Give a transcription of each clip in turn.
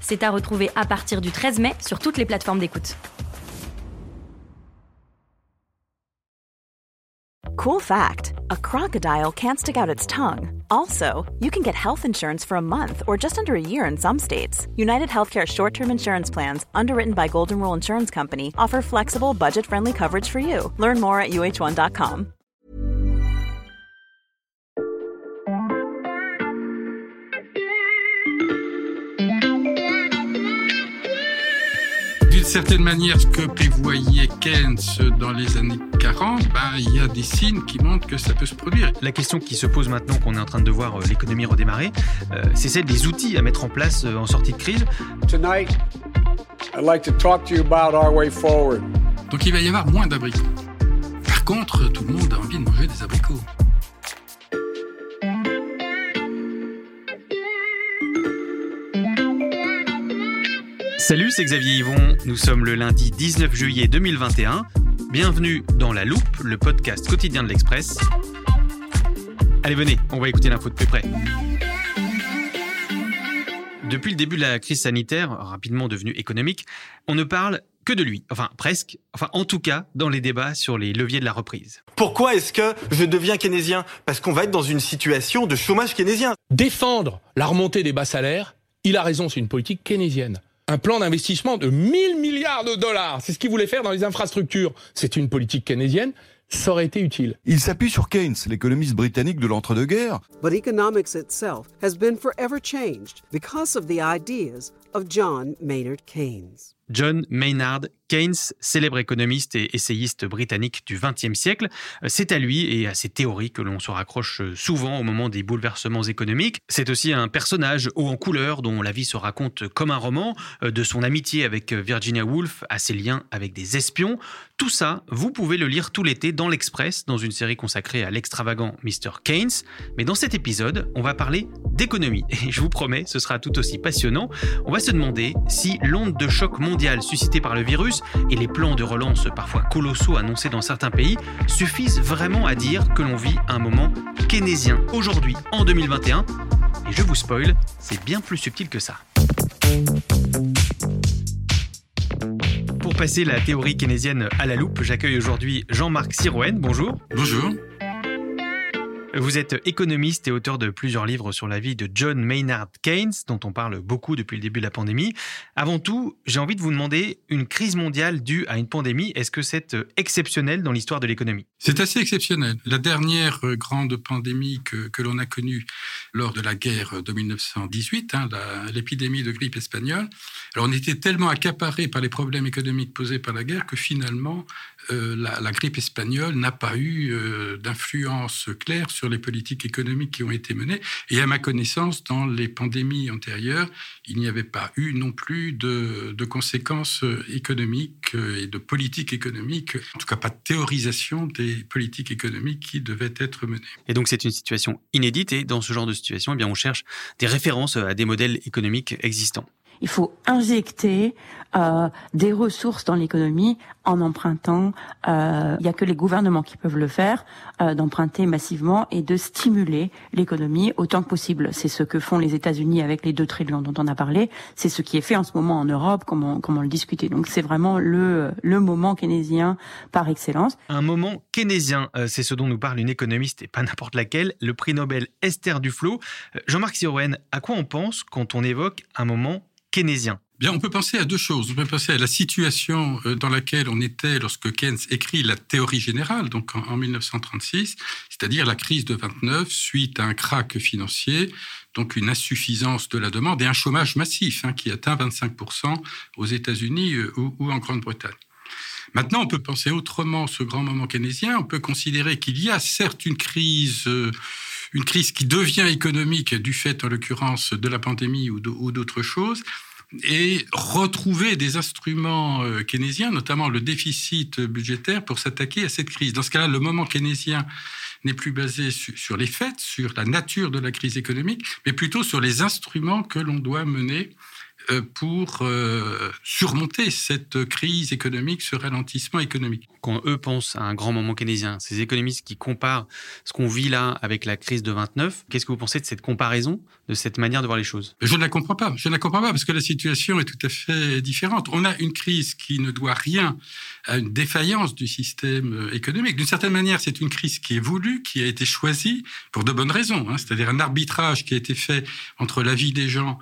C'est à retrouver à partir du 13 mai sur toutes les plateformes d'écoute. Cool fact a crocodile can't stick out its tongue. Also, you can get health insurance for a month or just under a year in some states. United Healthcare short term insurance plans, underwritten by Golden Rule Insurance Company, offer flexible, budget friendly coverage for you. Learn more at uh1.com. certaine manière, ce que prévoyait Keynes dans les années 40, ben, il y a des signes qui montrent que ça peut se produire. La question qui se pose maintenant qu'on est en train de voir euh, l'économie redémarrer, euh, c'est celle des outils à mettre en place euh, en sortie de crise. Tonight, I'd like to talk to you about our way forward. Donc il va y avoir moins d'abricots. Par contre, tout le monde a envie de manger des abricots. Salut, c'est Xavier Yvon. Nous sommes le lundi 19 juillet 2021. Bienvenue dans La Loupe, le podcast quotidien de l'Express. Allez, venez, on va écouter l'info de plus près. Depuis le début de la crise sanitaire, rapidement devenue économique, on ne parle que de lui. Enfin, presque. Enfin, en tout cas, dans les débats sur les leviers de la reprise. Pourquoi est-ce que je deviens keynésien? Parce qu'on va être dans une situation de chômage keynésien. Défendre la remontée des bas salaires, il a raison, c'est une politique keynésienne un plan d'investissement de 1000 milliards de dollars. C'est ce qu'il voulait faire dans les infrastructures. C'est une politique keynésienne. Ça aurait été utile. Il s'appuie sur Keynes, l'économiste britannique de l'entre-deux-guerres. But economics itself has been forever changed because of the ideas of John Maynard Keynes. John Maynard Keynes, célèbre économiste et essayiste britannique du XXe siècle. C'est à lui et à ses théories que l'on se raccroche souvent au moment des bouleversements économiques. C'est aussi un personnage haut en couleur dont la vie se raconte comme un roman, de son amitié avec Virginia Woolf à ses liens avec des espions. Tout ça, vous pouvez le lire tout l'été dans l'Express, dans une série consacrée à l'extravagant Mr. Keynes. Mais dans cet épisode, on va parler d'économie. Et je vous promets, ce sera tout aussi passionnant. On va se demander si l'onde de choc suscitée par le virus et les plans de relance parfois colossaux annoncés dans certains pays suffisent vraiment à dire que l'on vit un moment keynésien aujourd'hui, en 2021. Et je vous spoil, c'est bien plus subtil que ça. Pour passer la théorie keynésienne à la loupe, j'accueille aujourd'hui Jean-Marc Sirouen. Bonjour. Bonjour. Vous êtes économiste et auteur de plusieurs livres sur la vie de John Maynard Keynes, dont on parle beaucoup depuis le début de la pandémie. Avant tout, j'ai envie de vous demander, une crise mondiale due à une pandémie, est-ce que c'est exceptionnel dans l'histoire de l'économie? C'est assez exceptionnel. La dernière grande pandémie que, que l'on a connue lors de la guerre de 1918, hein, l'épidémie de grippe espagnole, alors on était tellement accaparé par les problèmes économiques posés par la guerre que finalement, euh, la, grippe espagnole n'a pas eu euh, d'influence claire sur les politiques économiques qui ont été menées. Et à ma connaissance, dans les pandémies antérieures, il n'y avait pas eu non plus de, de conséquences économiques et de politiques économiques, en tout cas pas de théorisation des politiques économiques qui devaient être menées. Et donc c'est une situation inédite et dans ce genre de situation, eh bien, on cherche des références à des modèles économiques existants il faut injecter euh, des ressources dans l'économie en empruntant. Euh, il n'y a que les gouvernements qui peuvent le faire, euh, d'emprunter massivement et de stimuler l'économie autant que possible. C'est ce que font les États-Unis avec les 2 trillions dont on a parlé. C'est ce qui est fait en ce moment en Europe, comme on, comme on le discutait. Donc c'est vraiment le, le moment keynésien par excellence. Un moment keynésien, euh, c'est ce dont nous parle une économiste et pas n'importe laquelle, le prix Nobel Esther Duflo. Euh, Jean-Marc Sirouen, à quoi on pense quand on évoque un moment Bien, on peut penser à deux choses. On peut penser à la situation euh, dans laquelle on était lorsque Keynes écrit la théorie générale, donc en 1936, c'est-à-dire la crise de 29 suite à un krach financier, donc une insuffisance de la demande et un chômage massif hein, qui atteint 25% aux États-Unis euh, ou, en Grande-Bretagne. Maintenant, on peut penser autrement ce grand moment keynésien. On peut considérer qu'il y a certes une crise. Une crise qui devient économique du fait, en l'occurrence, de la pandémie ou d'autres choses, et retrouver des instruments euh, keynésiens, notamment le déficit budgétaire, pour s'attaquer à cette crise. Dans ce cas-là, le moment keynésien n'est plus basé sur les faits, sur la nature de la crise économique, mais plutôt sur les instruments que l'on doit mener pour euh, surmonter cette crise économique, ce ralentissement économique. Quand eux pensent à un grand moment keynésien, ces économistes qui comparent ce qu'on vit là avec la crise de 29, qu'est-ce que vous pensez de cette comparaison, de cette manière de voir les choses? Je ne la comprends pas. Je ne la comprends pas parce que la situation est tout à fait différente. On a une crise qui ne doit rien à une défaillance du système économique. D'une certaine manière, c'est une crise qui est voulue, qui a été choisie pour de bonnes raisons. Hein. C'est-à-dire un arbitrage qui a été fait entre la vie des gens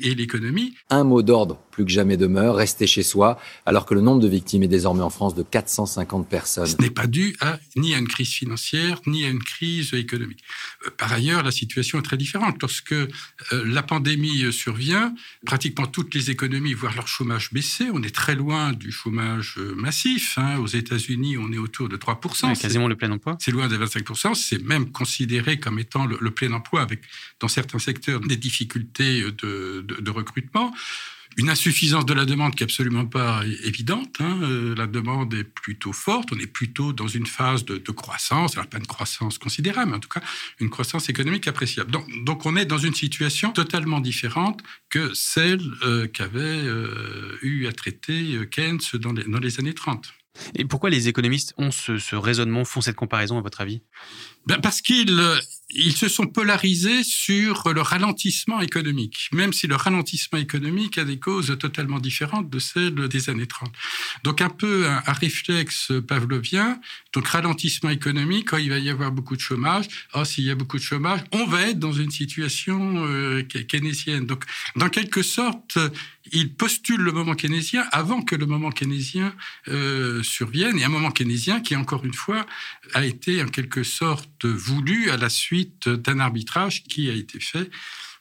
et l'économie. Un mot d'ordre plus que jamais demeure, rester chez soi, alors que le nombre de victimes est désormais en France de 450 personnes. Ce n'est pas dû à, ni à une crise financière, ni à une crise économique. Euh, par ailleurs, la situation est très différente. Lorsque euh, la pandémie euh, survient, pratiquement toutes les économies voient leur chômage baisser. On est très loin du chômage massif. Hein. Aux États-Unis, on est autour de 3%. quasiment le plein emploi. C'est loin des 25%. C'est même considéré comme étant le, le plein emploi, avec dans certains secteurs des difficultés de de, recrutement. Une insuffisance de la demande qui est absolument pas évidente. Hein. Euh, la demande est plutôt forte. On est plutôt dans une phase de, croissance. Alors pas une croissance considérable, mais en tout cas une croissance économique appréciable. Donc, on est dans une situation totalement différente que celle euh, qu'avait euh, eu à traiter Keynes dans les, dans les années 30. Et pourquoi les économistes ont ce, raisonnement, font cette comparaison, à votre avis? Ben Parce qu'ils ils se sont polarisés sur le ralentissement économique, même si le ralentissement économique a des causes totalement différentes de celles des années 30. Donc un peu un, réflexe pavlovien, donc ralentissement économique, quand il va y avoir beaucoup de chômage, oh, s'il y a beaucoup de chômage, on va être dans une situation euh, keynésienne. Donc dans quelque sorte, il postule le moment keynésien avant que le moment keynésien euh, survienne, et un moment keynésien qui, encore une fois, a été en quelque sorte voulu à la suite d'un arbitrage qui a été fait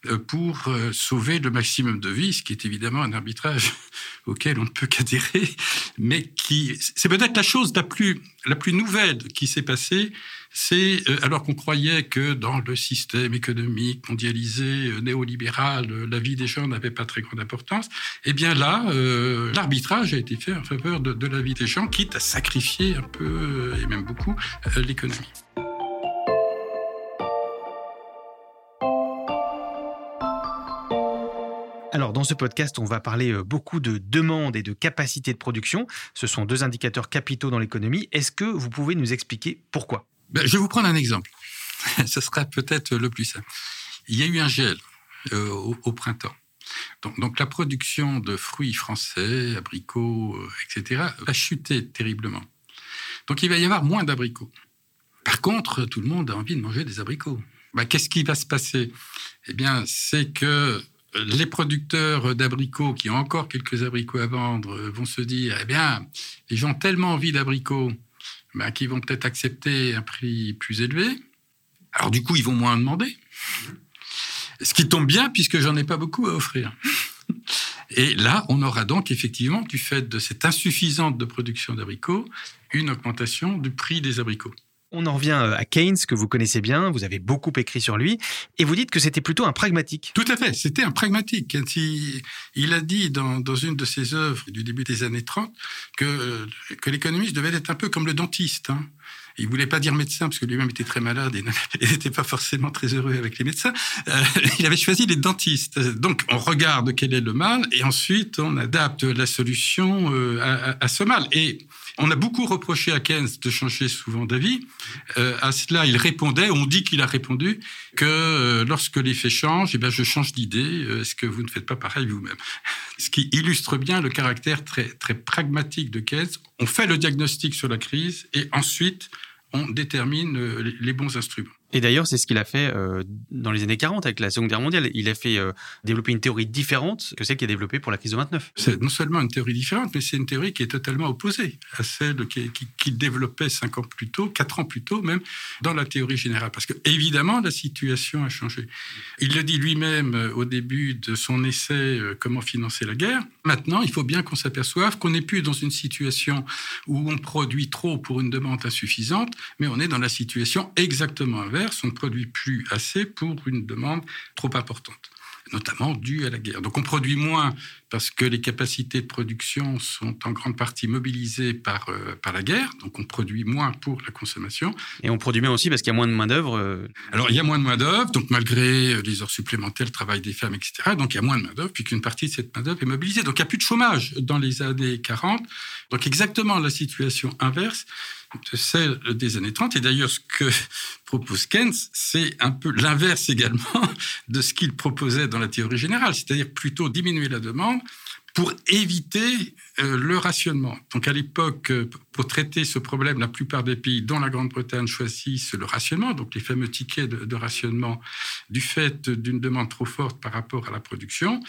euh, pour euh, sauver le maximum de vie, ce qui est évidemment un arbitrage auquel on ne peut qu'adhérer, mais qui c'est peut-être la chose la plus la plus nouvelle qui s'est passée, c'est euh, alors qu'on croyait que dans le système économique mondialisé néolibéral, la vie des gens n'avait pas très grande importance. Eh bien là, l'arbitrage a été fait en faveur de, la vie des gens, quitte à sacrifier un peu et même beaucoup l'économie. Dans ce podcast, on va parler euh, beaucoup de demande et de capacité de production. Ce sont deux indicateurs capitaux dans l'économie. Est-ce que vous pouvez nous expliquer pourquoi? Ben, Je vais vous prendre un exemple. Ce sera peut-être le plus simple. Il y a eu un gel euh, au, printemps. Donc, la production de fruits français, abricots, euh, etc., va chuter terriblement. Donc il va y avoir moins d'abricots. Par contre, tout le monde a envie de manger des abricots. Ben, qu'est-ce qui va se passer? Eh bien, c'est que les producteurs d'abricots qui ont encore quelques abricots à vendre vont se dire eh bien, les gens ont tellement envie d'abricots ben, qu'ils vont peut-être accepter un prix plus élevé. Alors, du coup, ils vont moins demander. Ce qui tombe bien, puisque j'en ai pas beaucoup à offrir. Et là, on aura donc effectivement, du fait de cette insuffisante de production d'abricots, une augmentation du prix des abricots. On en revient euh, à Keynes, que vous connaissez bien, vous avez beaucoup écrit sur lui, et vous dites que c'était plutôt un pragmatique. Tout à fait, c'était un pragmatique. Il, a dit dans, une de ses œuvres du début des années 30 que, que l'économiste devait être un peu comme le dentiste. Hein. Il voulait pas dire médecin parce que lui-même était très malade et n'était pas forcément très heureux avec les médecins. Euh, il avait choisi les dentistes. Donc on regarde quel est le mal et ensuite on adapte la solution euh, à, à, ce mal. Et on a beaucoup reproché à Keynes de changer souvent d'avis. Euh, à cela, il répondait, on dit qu'il a répondu, que euh, lorsque les faits changent, eh bien, je change d'idée. Euh, est-ce que vous ne faites pas pareil vous-même? Ce qui illustre bien le caractère très, très pragmatique de Keynes. On fait le diagnostic sur la crise et ensuite, on détermine les bons instruments. Et d'ailleurs, c'est ce qu'il a fait euh, dans les années 40 avec la Seconde Guerre mondiale. Il a fait euh, développer une théorie différente que celle qu'il a développée pour la crise de 29. C'est non seulement une théorie différente, mais c'est une théorie qui est totalement opposée à celle qu'il développait cinq ans plus tôt, quatre ans plus tôt même, dans la théorie générale. Parce que évidemment, la situation a changé. Il le dit lui-même euh, au début de son essai Comment financer la guerre. Maintenant, il faut bien qu'on s'aperçoive qu'on n'est plus dans une situation où on produit trop pour une demande insuffisante, mais on est dans la situation exactement inverse on ne produit plus assez pour une demande trop importante. notamment dû à la guerre. Donc on produit moins parce que les capacités de production sont en grande partie mobilisées par, euh, par la guerre, donc on produit moins pour la consommation. Et on produit bien aussi parce qu'il y a moins de main-d'œuvre. Euh. Alors il y a moins de main-d'œuvre, donc malgré euh, les heures supplémentaires, le travail des femmes, etc., donc il y a moins de main-d'œuvre, puisqu'une partie de cette main-d'œuvre est mobilisée. Donc il n'y a plus de chômage dans les années 40. Donc exactement la situation inverse de celle des années 30. Et d'ailleurs, ce que propose Keynes, c'est un peu l'inverse également de ce qu'il proposait dans la théorie générale, c'est-à-dire plutôt diminuer la demande pour éviter euh, le rationnement. Donc à l'époque, euh, pour traiter ce problème, la plupart des pays, dont la Grande-Bretagne, choisissent le rationnement, donc les fameux tickets de, de rationnement, du fait d'une demande trop forte par rapport à la production.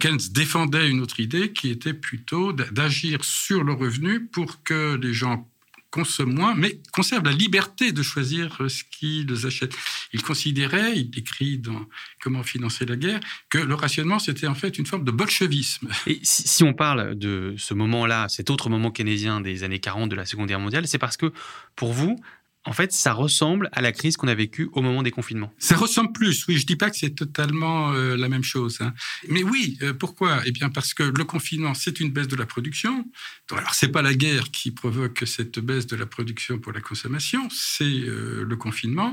Keynes défendait une autre idée qui était plutôt d'agir sur le revenu pour que les gens consomment moins, mais conservent la liberté de choisir euh, ce qu'ils achètent. Il considérait, il écrit dans Comment financer la guerre, que le rationnement, c'était en fait une forme de bolchevisme. Et si, on parle de ce moment-là, cet autre moment keynésien des années 40 de la Seconde Guerre mondiale, c'est parce que pour vous, en fait, ça ressemble à la crise qu'on a vécue au moment des confinements. Ça ressemble plus, oui. Je dis pas que c'est totalement euh, la même chose. Hein. Mais oui, euh, pourquoi? Eh bien, parce que le confinement, c'est une baisse de la production. alors, c'est pas la guerre qui provoque cette baisse de la production pour la consommation, c'est euh, le confinement.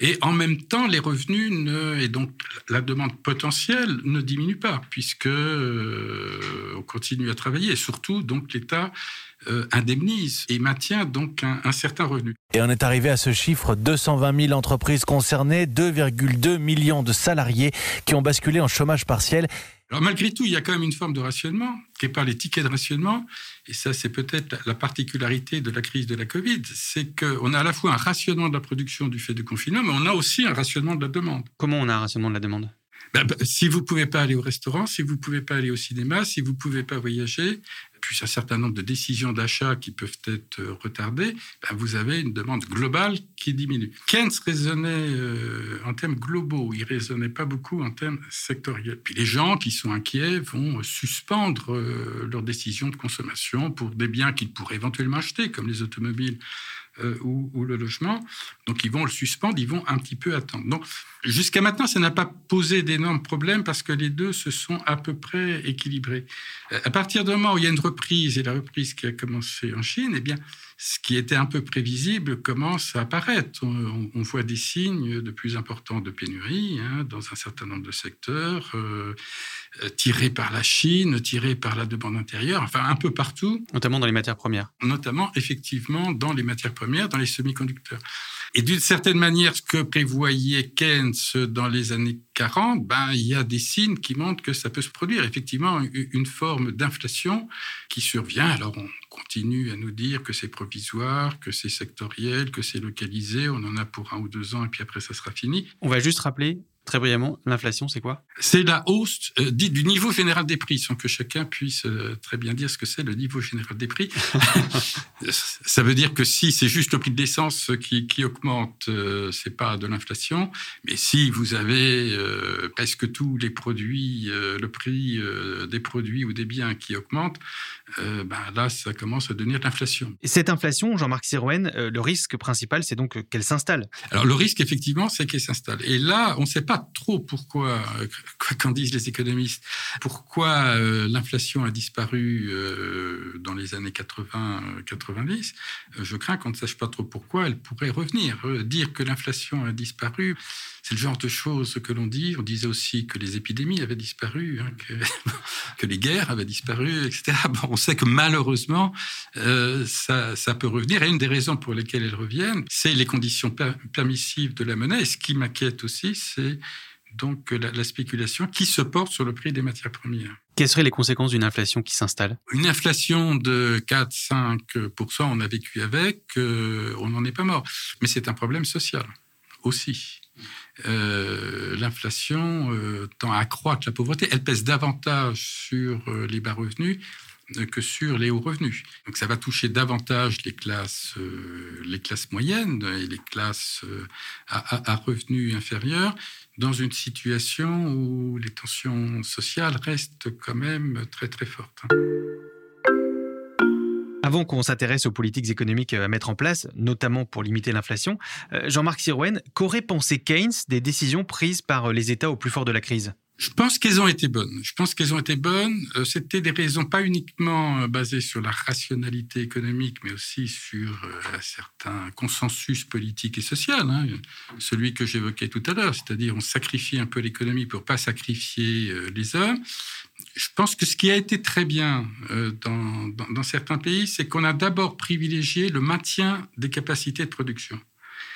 Et en même temps, les revenus ne, et donc la demande potentielle ne diminue pas, puisque on continue à travailler. Et surtout, donc, l'État indemnise et maintient donc un, certain revenu. Et on est arrivé à ce chiffre 220 000 entreprises concernées, 2,2 millions de salariés qui ont basculé en chômage partiel. Alors malgré tout, il y a quand même une forme de rationnement, qui est par les tickets de rationnement, et ça c'est peut-être la particularité de la crise de la Covid, c'est qu'on a à la fois un rationnement de la production du fait du confinement, mais on a aussi un rationnement de la demande. Comment on a un rationnement de la demande? Ben, ben, si vous pouvez pas aller au restaurant, si vous pouvez pas aller au cinéma, si vous pouvez pas voyager, puis un certain nombre de décisions d'achat qui peuvent être euh, retardées, ben vous avez une demande globale qui diminue. Keynes raisonnait euh, en termes globaux, il raisonnait pas beaucoup en termes sectoriels. Puis les gens qui sont inquiets vont suspendre euh, leurs décisions de consommation pour des biens qu'ils pourraient éventuellement acheter, comme les automobiles ou, ou, le logement. Donc ils vont le suspendre, ils vont un petit peu attendre. Donc Jusqu'à maintenant, ça n'a pas posé d'énormes problèmes parce que les deux se sont à peu près équilibrés. Euh, à partir du moment où il y a une reprise, et la reprise qui a commencé en Chine, eh bien, ce qui était un peu prévisible commence à apparaître. On, voit des signes de plus importants de pénurie hein, dans un certain nombre de secteurs, euh, euh, tirés par la Chine, tirés par la demande intérieure, enfin un peu partout. Notamment dans les matières premières. Notamment, effectivement, dans les matières premières, dans les semi-conducteurs. Et d'une certaine manière, ce que prévoyait Keynes dans les années 40, ben, il y a des signes qui montrent que ça peut se produire. Effectivement, une forme d'inflation qui survient. Alors, on continue à nous dire que c'est provisoire, que c'est sectoriel, que c'est localisé. On en a pour un ou deux ans et puis après, ça sera fini. On va juste rappeler Très brièvement, l'inflation, c'est quoi? C'est la hausse euh, dite du niveau général des prix, sans que chacun puisse euh, très bien dire ce que c'est le niveau général des prix. ça veut dire que si c'est juste le prix de l'essence qui, qui, augmente, euh, c'est pas de l'inflation. Mais si vous avez presque tous les produits, le prix des produits ou des biens qui augmentent, ben là, ça commence à devenir de l'inflation. Et cette inflation, Jean-Marc Sirouen, le risque principal, c'est donc qu'elle s'installe. Alors le risque, effectivement, c'est qu'elle s'installe. Et là, on ne sait pas trop pourquoi, quoi qu'en disent les économistes, pourquoi euh, l'inflation a disparu euh, dans les années 80-90. Euh, je crains qu'on ne sache pas trop pourquoi elle pourrait revenir. dire que l'inflation a disparu, c'est le genre de choses que l'on dit. On disait aussi que les épidémies avaient disparu, hein, que, les guerres avaient disparu, etc. On sait que malheureusement, ça, peut revenir. Et une des raisons pour lesquelles elles reviennent, c'est les conditions permissives de la monnaie. Et ce qui m'inquiète aussi, c'est donc la, spéculation qui se porte sur le prix des matières premières. Quelles seraient les conséquences d'une inflation qui s'installe? Une inflation de 4-5%, on a vécu avec, euh, on n'en est pas mort. Mais c'est un problème social aussi. Euh, l'inflation euh, tend à accroître la pauvreté. Elle pèse davantage sur les bas revenus que sur les hauts revenus. Donc ça va toucher davantage les classes, euh, les classes moyennes et les classes euh, à, revenus inférieurs dans une situation où les tensions sociales restent quand même très très fortes. Avant qu'on s'intéresse aux politiques économiques à mettre en place, notamment pour limiter l'inflation, euh, Jean-Marc Sirouen, qu'aurait pensé Keynes des décisions prises par les États au plus fort de la crise? Je pense qu'elles ont été bonnes. Je pense qu'elles ont été bonnes. Euh, c'était des raisons pas uniquement euh, basées sur la rationalité économique, mais aussi sur euh, un certain consensus politique et social, hein. celui que j'évoquais tout à l'heure, c'est-à-dire on sacrifie un peu l'économie pour pas sacrifier les hommes. Je pense que ce qui a été très bien dans, certains pays, c'est qu'on a d'abord privilégié le maintien des capacités de production,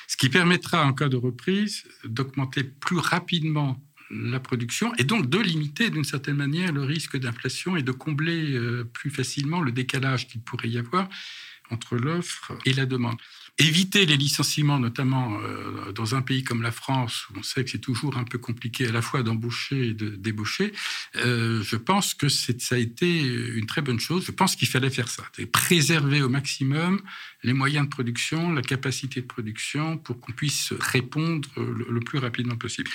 ce qui permettra en cas de reprise d'augmenter plus rapidement la production et donc de limiter d'une certaine manière le risque d'inflation et de combler euh, plus facilement le décalage qu'il pourrait y avoir entre l'offre et la demande. Éviter les licenciements, notamment euh, dans un pays comme la France, où on sait que c'est toujours un peu compliqué à la fois d'embaucher et de débaucher, euh, je pense que ça a été une très bonne chose. Je pense qu'il fallait faire ça, préserver au maximum les moyens de production, la capacité de production, pour qu'on puisse répondre le plus rapidement possible.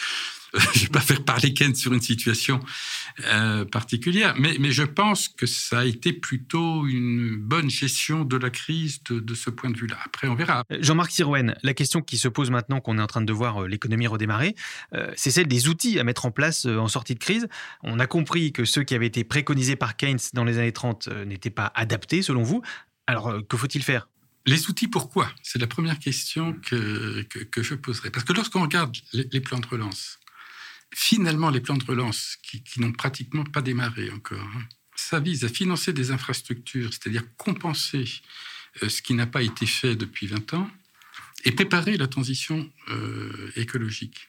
je ne vais pas faire parler Ken sur une situation euh, particulière, mais, mais, je pense que ça a été plutôt une bonne gestion de la crise de, de ce point de vue-là. Après, on verra. Euh, Jean-Marc Sirouen, la question qui se pose maintenant qu'on est en train de voir euh, l'économie redémarrer, c'est celle des outils à mettre en place en sortie de crise. On a compris que ceux qui avaient été préconisés par Keynes dans les années 30 n'étaient pas adaptés, selon vous. Alors, que faut-il faire? Les outils, pourquoi? C'est la première question que, que, je poserai. Parce que lorsqu'on regarde les plans de relance, finalement, les plans de relance, qui, n'ont pratiquement pas démarré encore, hein, ça vise à financer des infrastructures, c'est-à-dire compenser euh, ce qui n'a pas été fait depuis 20 ans, et préparer la transition euh, écologique.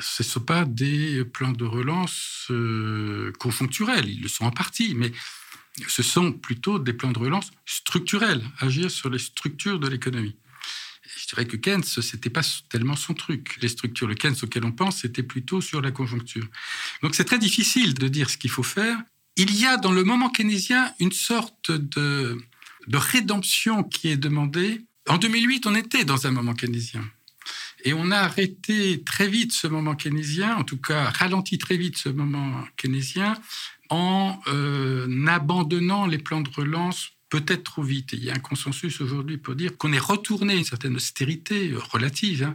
Ce ne sont pas des plans de relance euh, conjoncturels, ils le sont en partie, mais ce sont plutôt des plans de relance structurels, agir sur les structures de l'économie je dirais que Keynes, c'était pas tellement son truc. Les structures, le Keynes auquel on pense, c'était plutôt sur la conjoncture. Donc c'est très difficile de dire ce qu'il faut faire. Il y a dans le moment keynésien une sorte de, de rédemption qui est demandée. En 2008, on était dans un moment keynésien. Et on a arrêté très vite ce moment keynésien, en tout cas ralenti très vite ce moment keynésien, en euh, abandonnant les plans de relance peut-être trop vite. il y a un consensus aujourd'hui pour dire qu'on est retourné une certaine austérité euh, relative, hein,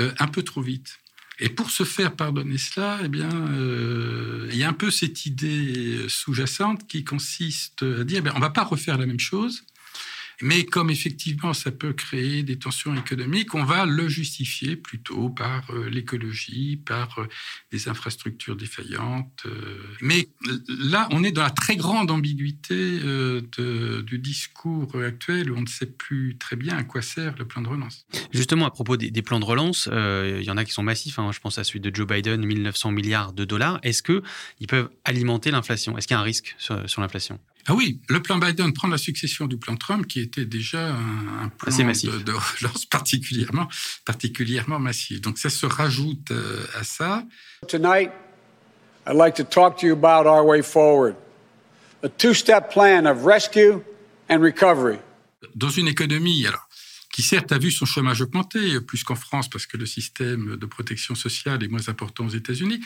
euh, un peu trop vite. Et pour se faire pardonner cela, eh bien, euh, il y a un peu cette idée sous-jacente qui consiste à dire, ben, on ne va pas refaire la même chose, mais comme effectivement ça peut créer des tensions économiques, on va le justifier plutôt par euh, l'écologie, par euh, des infrastructures défaillantes. Euh. Mais là, on est dans la très grande ambiguïté du discours actuel où on ne sait plus très bien à quoi sert le plan de relance. Justement, à propos des, plans de relance, il y en a qui sont massifs. Hein. je pense à celui de Joe Biden, 1900 milliards de dollars. Est-ce qu'ils peuvent alimenter l'inflation? Est-ce qu'il y a un risque sur l'inflation? Ah oui, le plan Biden prend la succession du plan Trump, qui était déjà un, plan De, relance particulièrement, particulièrement massif. Donc ça se rajoute euh, à ça. Tonight, I'd like to talk to you about our way forward. A two-step plan of rescue and recovery. Dans une économie, alors, qui certes a vu son chômage augmenter, plus qu'en France, parce que le système de protection sociale est moins important aux États-Unis.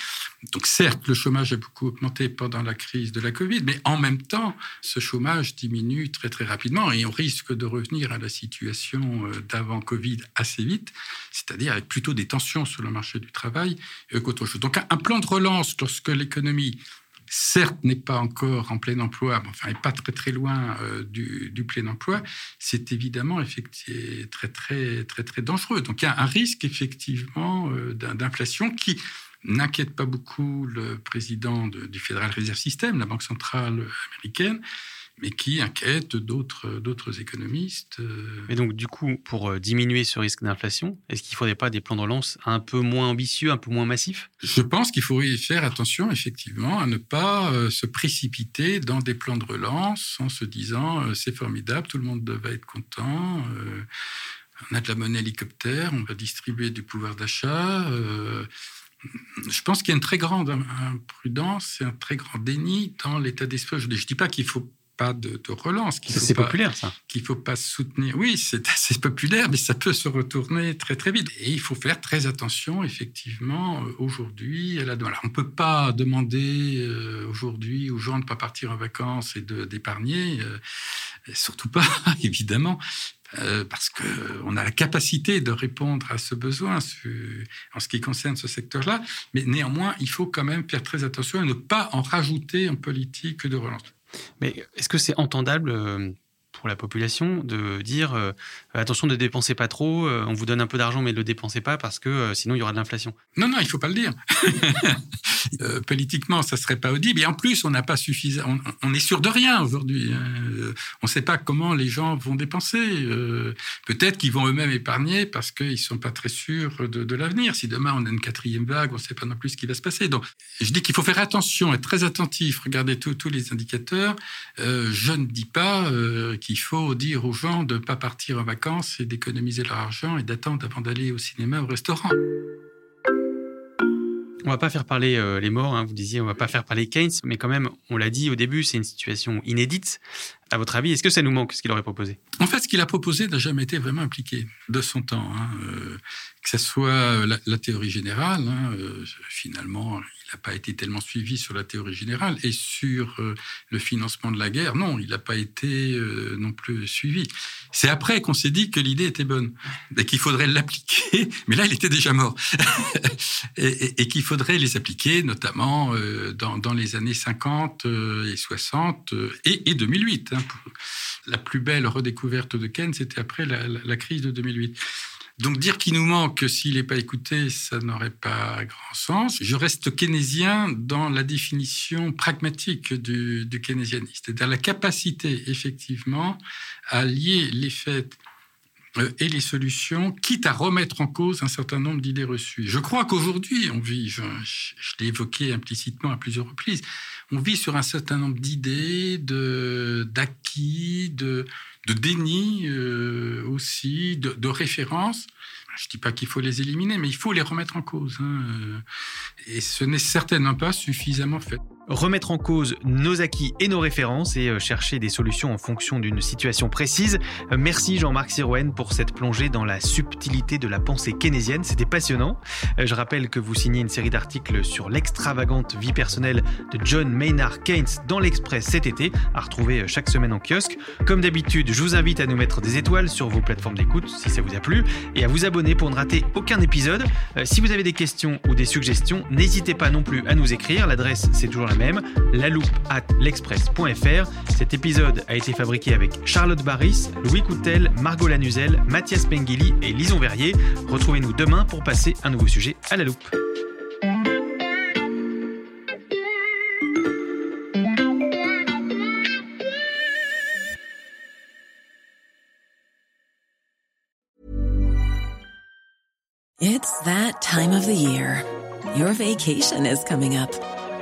Donc certes, le chômage a beaucoup augmenté pendant la crise de la Covid, mais en même temps, ce chômage diminue très très rapidement et on risque de revenir à la situation euh, d'avant Covid assez vite, c'est-à-dire avec plutôt des tensions sur le marché du travail euh, qu'autre chose. Donc un plan de relance lorsque l'économie certes n'est pas encore en plein emploi, mais enfin n'est pas très très loin euh, du, plein emploi, c'est évidemment effectivement très très très très dangereux. Donc il y a un risque effectivement euh, d'inflation qui n'inquiète pas beaucoup le président du Federal Reserve System, la banque centrale américaine, mais qui inquiète d'autres, économistes. Euh. Mais donc, du coup, pour euh, diminuer ce risque d'inflation, est-ce qu'il ne faudrait pas des plans de relance un peu moins ambitieux, un peu moins massifs? Je pense qu'il faudrait faire attention, effectivement, à ne pas euh, se précipiter dans des plans de relance en se disant c'est formidable, tout le monde va être content. on a de la monnaie hélicoptère, on va distribuer du pouvoir d'achat. je pense qu'il y a une très grande imprudence et un très grand déni dans l'état d'esprit. Je ne dis pas qu'il faut pas de, relance. C'est populaire, ça. Qu'il ne faut pas soutenir. Oui, c'est assez populaire, mais ça peut se retourner très, très vite. Et il faut faire très attention, effectivement, euh, aujourd'hui à la On ne peut pas demander euh, aujourd'hui aux gens de ne pas partir en vacances et d'épargner. surtout pas, évidemment, euh, parce qu'on a la capacité de répondre à ce besoin en ce qui concerne ce secteur-là. Mais néanmoins, il faut quand même faire très attention à ne pas en rajouter en politique de relance. Mais est-ce que c'est entendable euh, pour la population de dire euh, attention ne dépensez pas trop, euh, on vous donne un peu d'argent mais ne le dépensez pas parce que euh, sinon il y aura de l'inflation. Non, non, il faut pas le dire. politiquement, ça serait pas audible. Et en plus, on n'a pas suffisamment. On, est sûr de rien aujourd'hui. Hein. On ne sait pas comment les gens vont dépenser. Peut-être qu'ils vont eux-mêmes épargner parce qu'ils sont pas très sûrs de, l'avenir. Si demain on a une quatrième vague, on ne sait pas non plus ce qui va se passer. Donc, je dis qu'il faut faire attention, être très attentif, regarder tous les indicateurs. je ne dis pas qu'il il faut dire aux gens de ne pas partir en vacances et d'économiser leur argent et d'attendre avant d'aller au cinéma ou au restaurant. On va pas faire parler euh, les morts, hein, vous disiez, on va pas faire parler Keynes, mais quand même, on l'a dit au début, c'est une situation inédite. À votre avis, est-ce que ça nous manque, ce qu'il aurait proposé? En fait, ce qu'il a proposé n'a jamais été vraiment impliqué de son temps. Hein. Euh, que ce soit la, théorie générale, hein, euh, finalement, n'a pas été tellement suivi sur la théorie générale et sur euh, le financement de la guerre, non, il n'a pas été non plus suivi. C'est après qu'on s'est dit que l'idée était bonne et qu'il faudrait l'appliquer, mais là, il était déjà mort, et, qu'il faudrait les appliquer, notamment dans, les années 50 et 60 et, et 2008. La plus belle redécouverte de Keynes, c'était après la, crise de 2008. Donc dire qu'il nous manque s'il n'est pas écouté, ça n'aurait pas grand sens. Je reste keynésien dans la définition pragmatique du, du keynésianisme, c'est-à-dire la capacité effectivement à lier les faits euh, et les solutions, quitte à remettre en cause un certain nombre d'idées reçues. Je crois qu'aujourd'hui, on vit, je, l'ai évoqué implicitement à plusieurs reprises, on vit sur un certain nombre d'idées, d'acquis, de, de, déni euh, aussi, de, références. Je ne dis pas qu'il faut les éliminer, mais il faut les remettre en cause. Hein. Et ce n'est certainement pas suffisamment fait remettre en cause nos acquis et nos références et euh, chercher des solutions en fonction d'une situation précise. Euh, merci Jean-Marc Sirouen pour cette plongée dans la subtilité de la pensée keynésienne. C'était passionnant. Euh, je rappelle que vous signez une série d'articles sur l'extravagante vie personnelle de John Maynard Keynes dans l'Express cet été, à retrouver chaque semaine en kiosque. Comme d'habitude, je vous invite à nous mettre des étoiles sur vos plateformes d'écoute si ça vous a plu et à vous abonner pour ne rater aucun épisode. Si vous avez des questions ou des suggestions, n'hésitez pas non plus à nous écrire. L'adresse, c'est toujours la même, la loupe at l'express.fr. Cet épisode a été fabriqué avec Charlotte Barris, Louis Coutel, Margot Lanuzel, Mathias Pengili et Lison Verrier. Retrouvez-nous demain pour passer un nouveau sujet à la loupe. It's that time of the year. Your vacation is coming up.